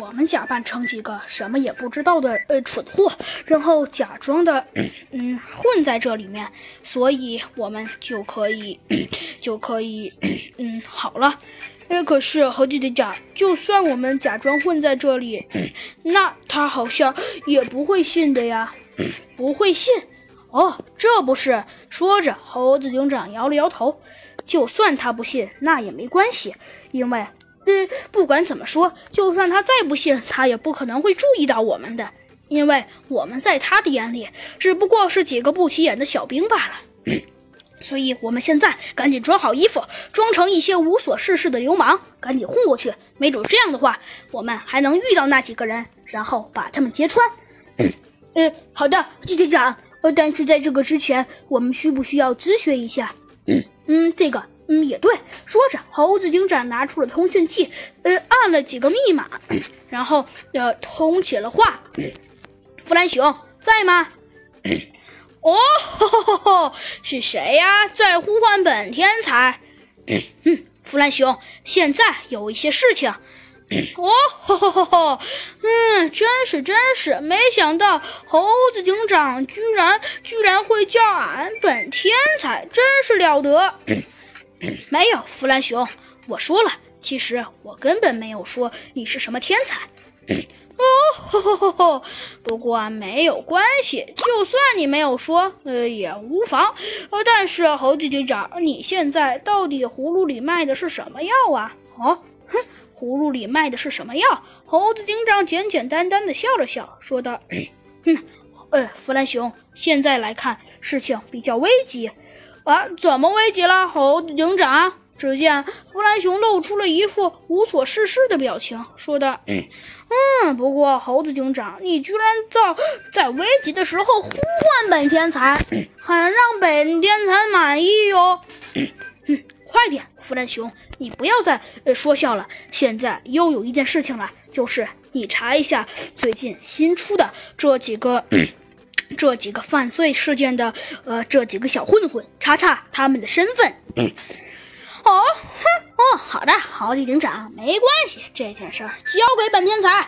我们假扮成几个什么也不知道的呃蠢货，然后假装的嗯混在这里面，所以我们就可以就可以嗯好了。呃，可是猴子警长，就算我们假装混在这里，那他好像也不会信的呀，不会信。哦，这不是？说着，猴子警长摇了摇头。就算他不信，那也没关系，因为。呃，不管怎么说，就算他再不信，他也不可能会注意到我们的，因为我们在他的眼里只不过是几个不起眼的小兵罢了。所以，我们现在赶紧装好衣服，装成一些无所事事的流氓，赶紧混过去。没准这样的话，我们还能遇到那几个人，然后把他们揭穿。嗯，好的，季队长。呃，但是在这个之前，我们需不需要咨询一下？嗯，这个。嗯，也对。说着，猴子警长拿出了通讯器，呃，按了几个密码，然后呃，通起了话。弗兰熊在吗？哦，是谁呀？在呼唤本天才。嗯，弗兰熊，现在有一些事情。哦，嗯，真是真是，没想到猴子警长居然居然会叫俺本天才，真是了得。没有，弗兰熊，我说了，其实我根本没有说你是什么天才。哦，不过没有关系，就算你没有说，呃，也无妨。呃，但是猴子警长，你现在到底葫芦里卖的是什么药啊？哦，哼，葫芦里卖的是什么药？猴子警长简简单单的笑了笑，说道：“哼，呃，弗兰熊，现在来看，事情比较危急。”啊，怎么危急了，猴子警长？只见弗兰熊露出了一副无所事事的表情，说道：“嗯，不过猴子警长，你居然在在危急的时候呼唤本天才，很让本天才满意哟。嗯，快点，弗兰熊，你不要再呃说笑了。现在又有一件事情了，就是你查一下最近新出的这几个。”这几个犯罪事件的，呃，这几个小混混，查查他们的身份。哦，哼，哦，好的，豪气警长，没关系，这件事儿交给本天才。